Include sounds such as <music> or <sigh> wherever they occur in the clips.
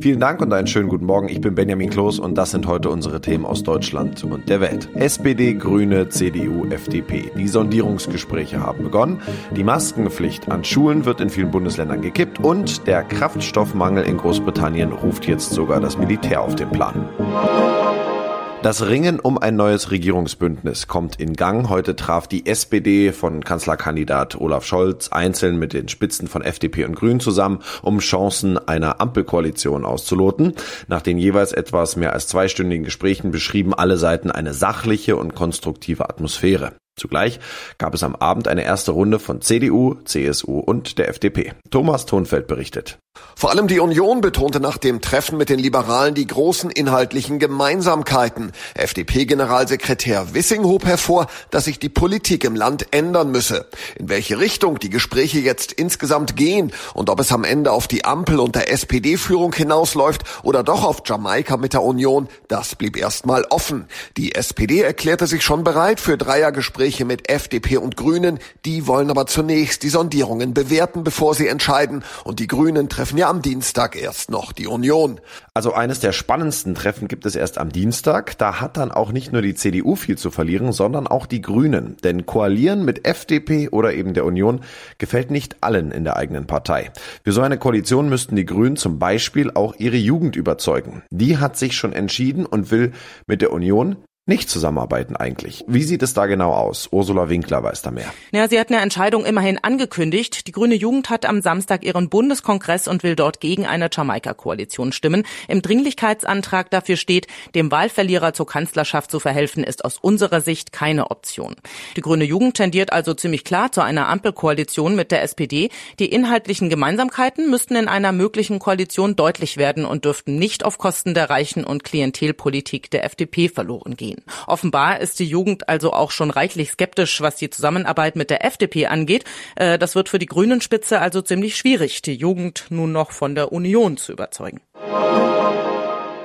Vielen Dank und einen schönen guten Morgen. Ich bin Benjamin Kloß und das sind heute unsere Themen aus Deutschland und der Welt. SPD, Grüne, CDU, FDP. Die Sondierungsgespräche haben begonnen. Die Maskenpflicht an Schulen wird in vielen Bundesländern gekippt und der Kraftstoffmangel in Großbritannien ruft jetzt sogar das Militär auf den Plan. Das Ringen um ein neues Regierungsbündnis kommt in Gang. Heute traf die SPD von Kanzlerkandidat Olaf Scholz einzeln mit den Spitzen von FDP und Grünen zusammen, um Chancen einer Ampelkoalition auszuloten. Nach den jeweils etwas mehr als zweistündigen Gesprächen beschrieben alle Seiten eine sachliche und konstruktive Atmosphäre. Zugleich gab es am Abend eine erste Runde von CDU, CSU und der FDP. Thomas Thonfeld berichtet. Vor allem die Union betonte nach dem Treffen mit den Liberalen die großen inhaltlichen Gemeinsamkeiten. FDP-Generalsekretär Wissing hob hervor, dass sich die Politik im Land ändern müsse. In welche Richtung die Gespräche jetzt insgesamt gehen und ob es am Ende auf die Ampel und SPD-Führung hinausläuft oder doch auf Jamaika mit der Union, das blieb erstmal offen. Die SPD erklärte sich schon bereit für Dreiergespräche mit FDP und Grünen. Die wollen aber zunächst die Sondierungen bewerten, bevor sie entscheiden. Und die Grünen treffen treffen ja am Dienstag erst noch die Union. Also eines der spannendsten Treffen gibt es erst am Dienstag. Da hat dann auch nicht nur die CDU viel zu verlieren, sondern auch die Grünen. Denn koalieren mit FDP oder eben der Union gefällt nicht allen in der eigenen Partei. Für so eine Koalition müssten die Grünen zum Beispiel auch ihre Jugend überzeugen. Die hat sich schon entschieden und will mit der Union nicht zusammenarbeiten eigentlich. Wie sieht es da genau aus? Ursula Winkler weiß da mehr. Ja, sie hat eine Entscheidung immerhin angekündigt. Die Grüne Jugend hat am Samstag ihren Bundeskongress und will dort gegen eine Jamaika-Koalition stimmen. Im Dringlichkeitsantrag dafür steht, dem Wahlverlierer zur Kanzlerschaft zu verhelfen, ist aus unserer Sicht keine Option. Die Grüne Jugend tendiert also ziemlich klar zu einer Ampelkoalition mit der SPD. Die inhaltlichen Gemeinsamkeiten müssten in einer möglichen Koalition deutlich werden und dürften nicht auf Kosten der Reichen und Klientelpolitik der FDP verloren gehen. Offenbar ist die Jugend also auch schon reichlich skeptisch, was die Zusammenarbeit mit der FDP angeht. Äh, das wird für die Grünen-Spitze also ziemlich schwierig, die Jugend nun noch von der Union zu überzeugen.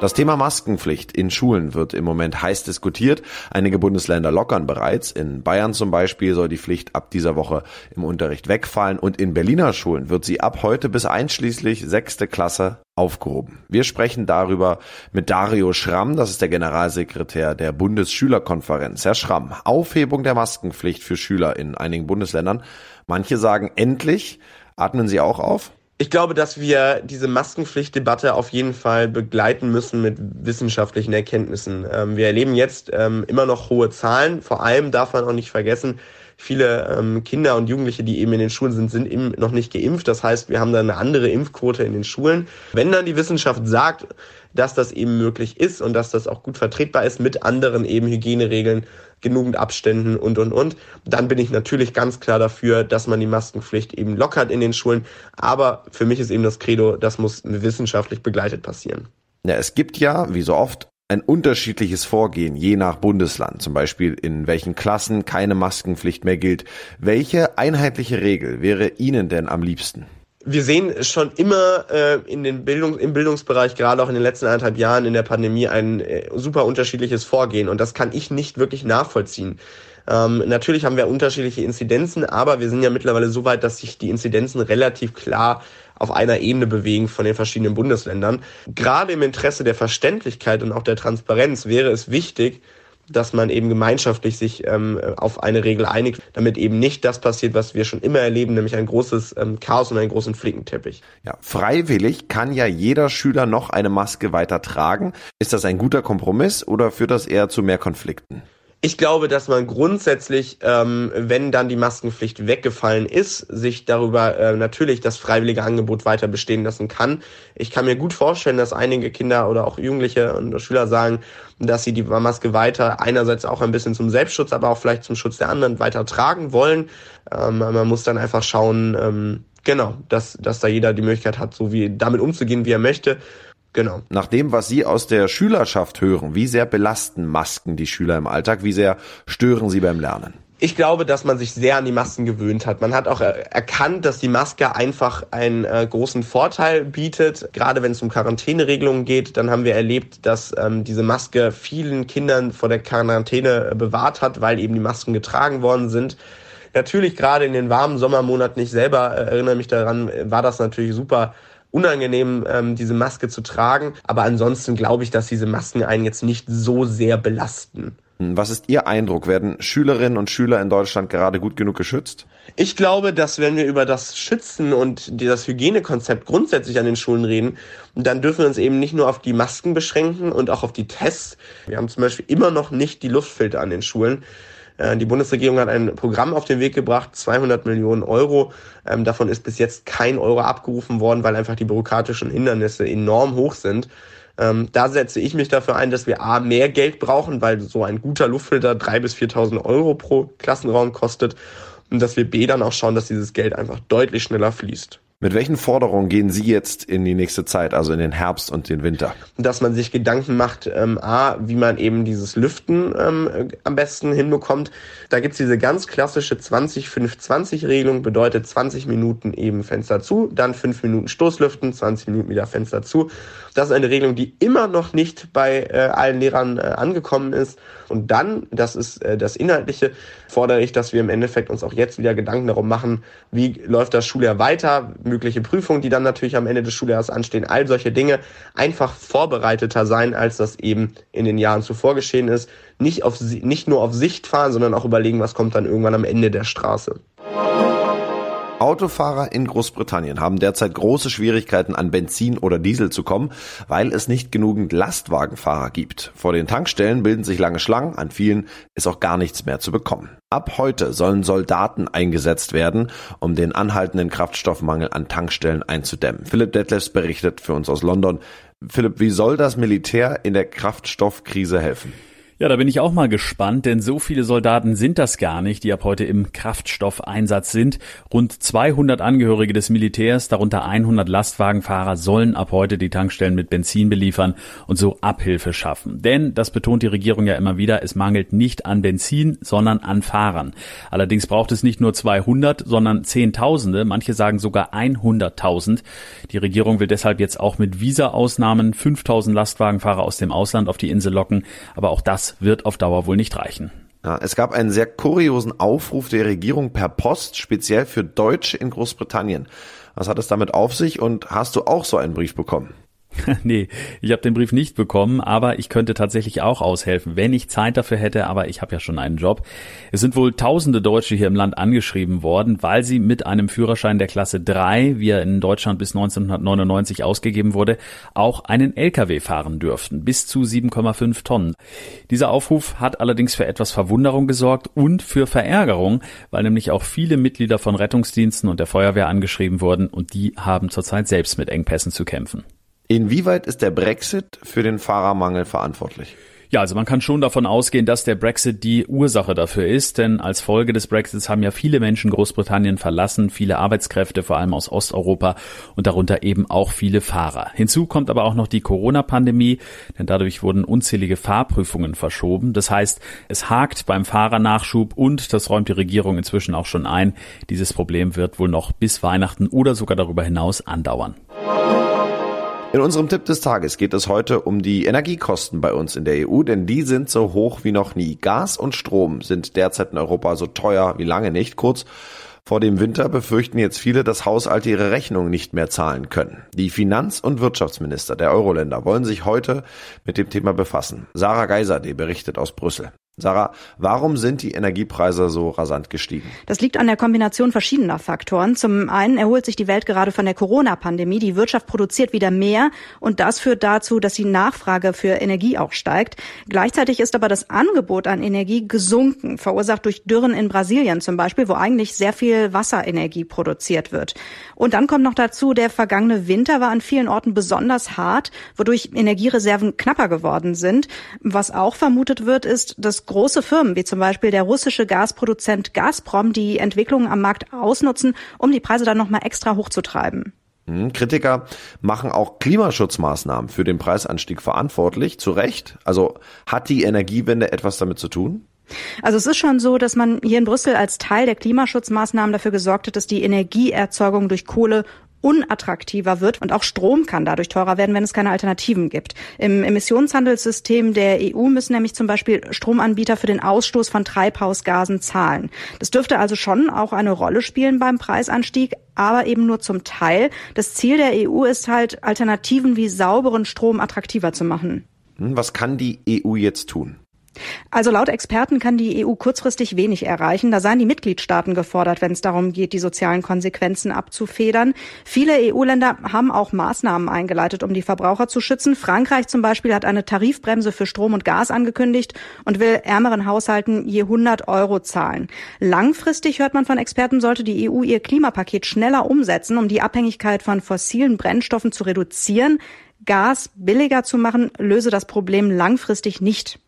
Das Thema Maskenpflicht in Schulen wird im Moment heiß diskutiert. Einige Bundesländer lockern bereits. In Bayern zum Beispiel soll die Pflicht ab dieser Woche im Unterricht wegfallen und in Berliner Schulen wird sie ab heute bis einschließlich sechste Klasse aufgehoben. Wir sprechen darüber mit Dario Schramm, das ist der Generalsekretär der Bundesschülerkonferenz. Herr Schramm, Aufhebung der Maskenpflicht für Schüler in einigen Bundesländern. Manche sagen endlich. Atmen Sie auch auf? Ich glaube, dass wir diese Maskenpflichtdebatte auf jeden Fall begleiten müssen mit wissenschaftlichen Erkenntnissen. Ähm, wir erleben jetzt ähm, immer noch hohe Zahlen. Vor allem darf man auch nicht vergessen, viele ähm, Kinder und Jugendliche, die eben in den Schulen sind, sind eben noch nicht geimpft. Das heißt, wir haben da eine andere Impfquote in den Schulen. Wenn dann die Wissenschaft sagt, dass das eben möglich ist und dass das auch gut vertretbar ist mit anderen eben Hygieneregeln, genügend Abständen und, und, und, dann bin ich natürlich ganz klar dafür, dass man die Maskenpflicht eben lockert in den Schulen. Aber für mich ist eben das Credo, das muss wissenschaftlich begleitet passieren. Ja, es gibt ja, wie so oft, ein unterschiedliches Vorgehen, je nach Bundesland, zum Beispiel in welchen Klassen keine Maskenpflicht mehr gilt. Welche einheitliche Regel wäre Ihnen denn am liebsten? Wir sehen schon immer äh, in den Bildung, im Bildungsbereich, gerade auch in den letzten eineinhalb Jahren in der Pandemie, ein äh, super unterschiedliches Vorgehen. Und das kann ich nicht wirklich nachvollziehen. Ähm, natürlich haben wir unterschiedliche Inzidenzen, aber wir sind ja mittlerweile so weit, dass sich die Inzidenzen relativ klar auf einer Ebene bewegen von den verschiedenen Bundesländern. Gerade im Interesse der Verständlichkeit und auch der Transparenz wäre es wichtig, dass man eben gemeinschaftlich sich ähm, auf eine Regel einigt, damit eben nicht das passiert, was wir schon immer erleben, nämlich ein großes ähm, Chaos und einen großen Flickenteppich. Ja, freiwillig kann ja jeder Schüler noch eine Maske weiter tragen. Ist das ein guter Kompromiss oder führt das eher zu mehr Konflikten? Ich glaube, dass man grundsätzlich, ähm, wenn dann die Maskenpflicht weggefallen ist, sich darüber äh, natürlich das freiwillige Angebot weiter bestehen lassen kann. Ich kann mir gut vorstellen, dass einige Kinder oder auch Jugendliche und Schüler sagen, dass sie die Maske weiter einerseits auch ein bisschen zum Selbstschutz, aber auch vielleicht zum Schutz der anderen weiter tragen wollen. Ähm, man muss dann einfach schauen, ähm, genau, dass, dass da jeder die Möglichkeit hat, so wie damit umzugehen, wie er möchte. Genau. Nach dem, was Sie aus der Schülerschaft hören, wie sehr belasten Masken die Schüler im Alltag? Wie sehr stören sie beim Lernen? Ich glaube, dass man sich sehr an die Masken gewöhnt hat. Man hat auch erkannt, dass die Maske einfach einen äh, großen Vorteil bietet. Gerade wenn es um Quarantäneregelungen geht, dann haben wir erlebt, dass ähm, diese Maske vielen Kindern vor der Quarantäne äh, bewahrt hat, weil eben die Masken getragen worden sind. Natürlich gerade in den warmen Sommermonaten, ich selber äh, erinnere mich daran, war das natürlich super unangenehm, ähm, diese Maske zu tragen. Aber ansonsten glaube ich, dass diese Masken einen jetzt nicht so sehr belasten. Was ist Ihr Eindruck? Werden Schülerinnen und Schüler in Deutschland gerade gut genug geschützt? Ich glaube, dass wenn wir über das Schützen und das Hygienekonzept grundsätzlich an den Schulen reden, dann dürfen wir uns eben nicht nur auf die Masken beschränken und auch auf die Tests. Wir haben zum Beispiel immer noch nicht die Luftfilter an den Schulen. Äh, die Bundesregierung hat ein Programm auf den Weg gebracht, 200 Millionen Euro. Ähm, davon ist bis jetzt kein Euro abgerufen worden, weil einfach die bürokratischen Hindernisse enorm hoch sind. Ähm, da setze ich mich dafür ein, dass wir A, mehr Geld brauchen, weil so ein guter Luftfilter 3.000 bis 4.000 Euro pro Klassenraum kostet und dass wir B, dann auch schauen, dass dieses Geld einfach deutlich schneller fließt. Mit welchen Forderungen gehen Sie jetzt in die nächste Zeit, also in den Herbst und den Winter? Dass man sich Gedanken macht, ähm, A, wie man eben dieses Lüften ähm, am besten hinbekommt. Da gibt's diese ganz klassische 20-5-20-Regelung, bedeutet 20 Minuten eben Fenster zu, dann 5 Minuten Stoßlüften, 20 Minuten wieder Fenster zu. Das ist eine Regelung, die immer noch nicht bei äh, allen Lehrern äh, angekommen ist. Und dann, das ist äh, das Inhaltliche, fordere ich, dass wir im Endeffekt uns auch jetzt wieder Gedanken darum machen, wie läuft das Schuljahr weiter, mögliche Prüfungen, die dann natürlich am Ende des Schuljahres anstehen, all solche Dinge einfach vorbereiteter sein, als das eben in den Jahren zuvor geschehen ist. Nicht, auf, nicht nur auf Sicht fahren, sondern auch überlegen, was kommt dann irgendwann am Ende der Straße. Autofahrer in Großbritannien haben derzeit große Schwierigkeiten an Benzin oder Diesel zu kommen, weil es nicht genügend Lastwagenfahrer gibt. Vor den Tankstellen bilden sich lange Schlangen, an vielen ist auch gar nichts mehr zu bekommen. Ab heute sollen Soldaten eingesetzt werden, um den anhaltenden Kraftstoffmangel an Tankstellen einzudämmen. Philipp Detlefs berichtet für uns aus London. Philipp, wie soll das Militär in der Kraftstoffkrise helfen? Ja, da bin ich auch mal gespannt, denn so viele Soldaten sind das gar nicht, die ab heute im Kraftstoffeinsatz sind. Rund 200 Angehörige des Militärs, darunter 100 Lastwagenfahrer, sollen ab heute die Tankstellen mit Benzin beliefern und so Abhilfe schaffen. Denn, das betont die Regierung ja immer wieder, es mangelt nicht an Benzin, sondern an Fahrern. Allerdings braucht es nicht nur 200, sondern Zehntausende, manche sagen sogar 100.000. Die Regierung will deshalb jetzt auch mit Visa-Ausnahmen 5000 Lastwagenfahrer aus dem Ausland auf die Insel locken, aber auch das wird auf Dauer wohl nicht reichen. Ja, es gab einen sehr kuriosen Aufruf der Regierung per Post, speziell für Deutsche in Großbritannien. Was hat es damit auf sich und hast du auch so einen Brief bekommen? <laughs> nee, ich habe den Brief nicht bekommen, aber ich könnte tatsächlich auch aushelfen, wenn ich Zeit dafür hätte, aber ich habe ja schon einen Job. Es sind wohl tausende Deutsche hier im Land angeschrieben worden, weil sie mit einem Führerschein der Klasse 3, wie er in Deutschland bis 1999 ausgegeben wurde, auch einen LKW fahren dürften, bis zu 7,5 Tonnen. Dieser Aufruf hat allerdings für etwas Verwunderung gesorgt und für Verärgerung, weil nämlich auch viele Mitglieder von Rettungsdiensten und der Feuerwehr angeschrieben wurden und die haben zurzeit selbst mit Engpässen zu kämpfen. Inwieweit ist der Brexit für den Fahrermangel verantwortlich? Ja, also man kann schon davon ausgehen, dass der Brexit die Ursache dafür ist, denn als Folge des Brexits haben ja viele Menschen Großbritannien verlassen, viele Arbeitskräfte, vor allem aus Osteuropa und darunter eben auch viele Fahrer. Hinzu kommt aber auch noch die Corona-Pandemie, denn dadurch wurden unzählige Fahrprüfungen verschoben. Das heißt, es hakt beim Fahrernachschub und, das räumt die Regierung inzwischen auch schon ein, dieses Problem wird wohl noch bis Weihnachten oder sogar darüber hinaus andauern. In unserem Tipp des Tages geht es heute um die Energiekosten bei uns in der EU, denn die sind so hoch wie noch nie. Gas und Strom sind derzeit in Europa so teuer wie lange nicht. Kurz vor dem Winter befürchten jetzt viele, dass Haushalte ihre Rechnungen nicht mehr zahlen können. Die Finanz- und Wirtschaftsminister der Euro-Länder wollen sich heute mit dem Thema befassen. Sarah Geiser, die berichtet aus Brüssel. Sarah, warum sind die Energiepreise so rasant gestiegen? Das liegt an der Kombination verschiedener Faktoren. Zum einen erholt sich die Welt gerade von der Corona-Pandemie. Die Wirtschaft produziert wieder mehr und das führt dazu, dass die Nachfrage für Energie auch steigt. Gleichzeitig ist aber das Angebot an Energie gesunken, verursacht durch Dürren in Brasilien zum Beispiel, wo eigentlich sehr viel Wasserenergie produziert wird. Und dann kommt noch dazu, der vergangene Winter war an vielen Orten besonders hart, wodurch Energiereserven knapper geworden sind. Was auch vermutet wird, ist, dass große Firmen wie zum Beispiel der russische Gasproduzent Gazprom die Entwicklungen am Markt ausnutzen, um die Preise dann nochmal extra hochzutreiben. Hm, Kritiker machen auch Klimaschutzmaßnahmen für den Preisanstieg verantwortlich, zu Recht. Also hat die Energiewende etwas damit zu tun? Also es ist schon so, dass man hier in Brüssel als Teil der Klimaschutzmaßnahmen dafür gesorgt hat, dass die Energieerzeugung durch Kohle unattraktiver wird und auch Strom kann dadurch teurer werden, wenn es keine Alternativen gibt. Im Emissionshandelssystem der EU müssen nämlich zum Beispiel Stromanbieter für den Ausstoß von Treibhausgasen zahlen. Das dürfte also schon auch eine Rolle spielen beim Preisanstieg, aber eben nur zum Teil. Das Ziel der EU ist halt, Alternativen wie sauberen Strom attraktiver zu machen. Hm, was kann die EU jetzt tun? Also laut Experten kann die EU kurzfristig wenig erreichen. Da seien die Mitgliedstaaten gefordert, wenn es darum geht, die sozialen Konsequenzen abzufedern. Viele EU-Länder haben auch Maßnahmen eingeleitet, um die Verbraucher zu schützen. Frankreich zum Beispiel hat eine Tarifbremse für Strom und Gas angekündigt und will ärmeren Haushalten je 100 Euro zahlen. Langfristig hört man von Experten, sollte die EU ihr Klimapaket schneller umsetzen, um die Abhängigkeit von fossilen Brennstoffen zu reduzieren. Gas billiger zu machen, löse das Problem langfristig nicht.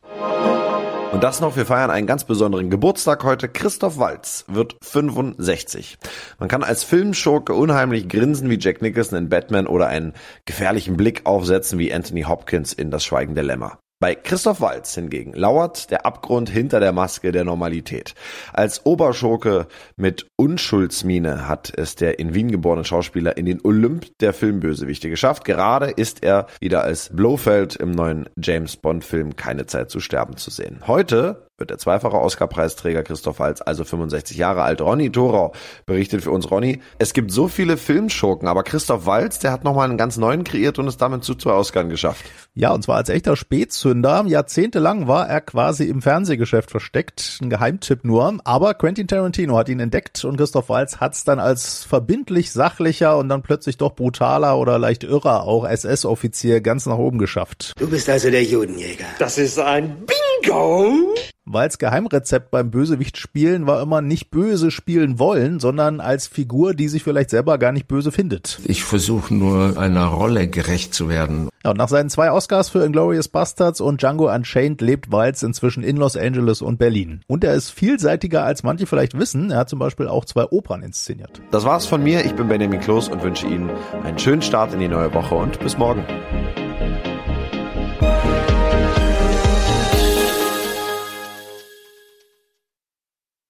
Und das noch, wir feiern einen ganz besonderen Geburtstag heute. Christoph Walz wird 65. Man kann als Filmschurke unheimlich grinsen wie Jack Nicholson in Batman oder einen gefährlichen Blick aufsetzen wie Anthony Hopkins in Das Schweigen der Lämmer. Bei Christoph Walz hingegen lauert der Abgrund hinter der Maske der Normalität. Als Oberschurke mit Unschuldsmine hat es der in Wien geborene Schauspieler in den Olymp der Filmbösewichte geschafft. Gerade ist er wieder als Blofeld im neuen James Bond Film Keine Zeit zu sterben zu sehen. Heute wird der zweifache Oscar-Preisträger Christoph Waltz, also 65 Jahre alt. Ronny Thorau berichtet für uns, Ronny, es gibt so viele Filmschurken, aber Christoph Waltz, der hat nochmal einen ganz neuen kreiert und es damit zu zwei Oscars geschafft. Ja, und zwar als echter Spätzünder. Jahrzehntelang war er quasi im Fernsehgeschäft versteckt, ein Geheimtipp nur. Aber Quentin Tarantino hat ihn entdeckt und Christoph Waltz hat es dann als verbindlich sachlicher und dann plötzlich doch brutaler oder leicht irrer auch SS-Offizier ganz nach oben geschafft. Du bist also der Judenjäger. Das ist ein Bingo! Weils Geheimrezept beim Bösewicht spielen war immer nicht böse spielen wollen, sondern als Figur, die sich vielleicht selber gar nicht böse findet. Ich versuche nur einer Rolle gerecht zu werden. Ja, und nach seinen zwei Oscars für Inglourious Bastards und Django Unchained lebt Weils inzwischen in Los Angeles und Berlin. Und er ist vielseitiger, als manche vielleicht wissen. Er hat zum Beispiel auch zwei Opern inszeniert. Das war's von mir. Ich bin Benjamin Kloß und wünsche Ihnen einen schönen Start in die neue Woche und bis morgen.